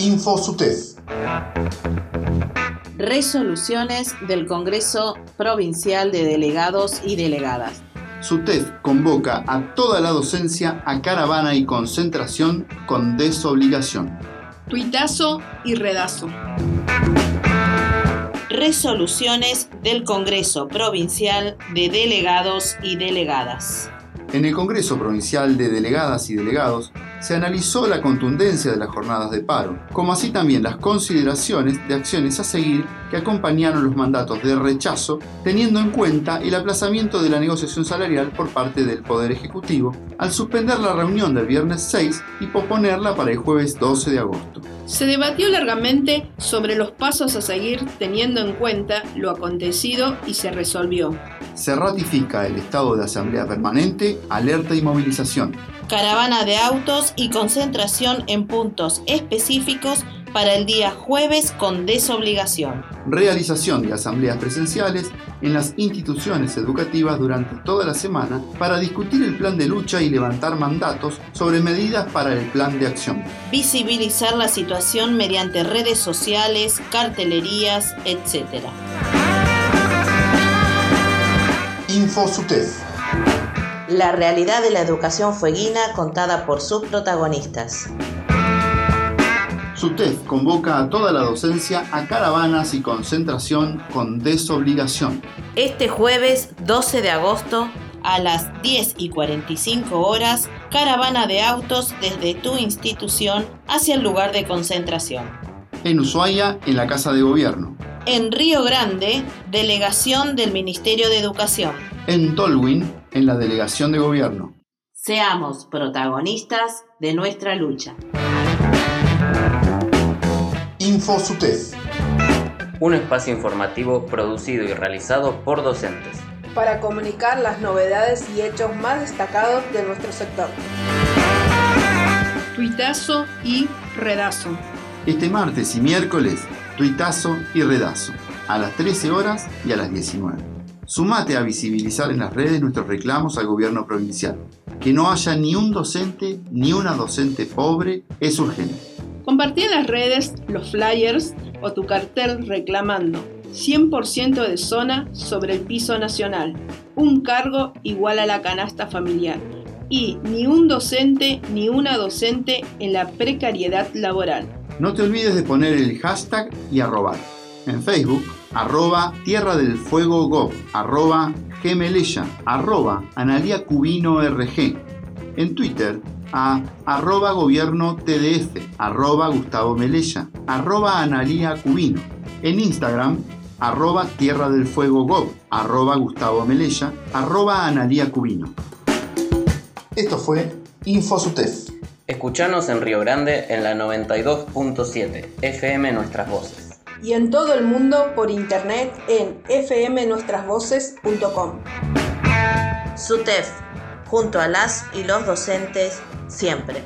InfoSUTEF. Resoluciones del Congreso Provincial de Delegados y Delegadas. SUTEF convoca a toda la docencia a caravana y concentración con desobligación. Tuitazo y redazo. Resoluciones del Congreso Provincial de Delegados y Delegadas. En el Congreso Provincial de Delegadas y Delegados se analizó la contundencia de las jornadas de paro, como así también las consideraciones de acciones a seguir que acompañaron los mandatos de rechazo, teniendo en cuenta el aplazamiento de la negociación salarial por parte del Poder Ejecutivo, al suspender la reunión del viernes 6 y posponerla para el jueves 12 de agosto. Se debatió largamente sobre los pasos a seguir teniendo en cuenta lo acontecido y se resolvió. Se ratifica el estado de asamblea permanente, alerta y movilización. Caravana de autos y concentración en puntos específicos para el día jueves con desobligación. Realización de asambleas presenciales en las instituciones educativas durante toda la semana para discutir el plan de lucha y levantar mandatos sobre medidas para el plan de acción. Visibilizar la situación mediante redes sociales, cartelerías, etc. InfoSUTEF. La realidad de la educación fueguina contada por sus protagonistas. SUTEF convoca a toda la docencia a caravanas y concentración con desobligación. Este jueves 12 de agosto a las 10 y 45 horas, caravana de autos desde tu institución hacia el lugar de concentración. En Ushuaia, en la Casa de Gobierno. En Río Grande, delegación del Ministerio de Educación. En Tolwyn, en la Delegación de Gobierno. Seamos protagonistas de nuestra lucha. InfoSUTEF. Un espacio informativo producido y realizado por docentes. Para comunicar las novedades y hechos más destacados de nuestro sector. Tuitazo y redazo. Este martes y miércoles, tuitazo y redazo, a las 13 horas y a las 19. Sumate a visibilizar en las redes nuestros reclamos al gobierno provincial. Que no haya ni un docente ni una docente pobre es urgente. Compartí en las redes los flyers o tu cartel reclamando 100% de zona sobre el piso nacional, un cargo igual a la canasta familiar y ni un docente ni una docente en la precariedad laboral. No te olvides de poner el hashtag y arrobar. En Facebook, arroba Tierra del Fuego Gov, arroba Gemelella, arroba Analia Cubino RG. En Twitter, a arroba gobierno TDF, arroba Gustavo Melella, arroba Analia Cubino. En Instagram, arroba Tierra del Fuego Gov, arroba Gustavo Melella, arroba Analia Cubino. Esto fue InfoSUTEF. Escuchanos en Río Grande en la 92.7 FM Nuestras Voces. Y en todo el mundo por internet en fmnuestrasvoces.com. SUTEF, junto a las y los docentes, siempre.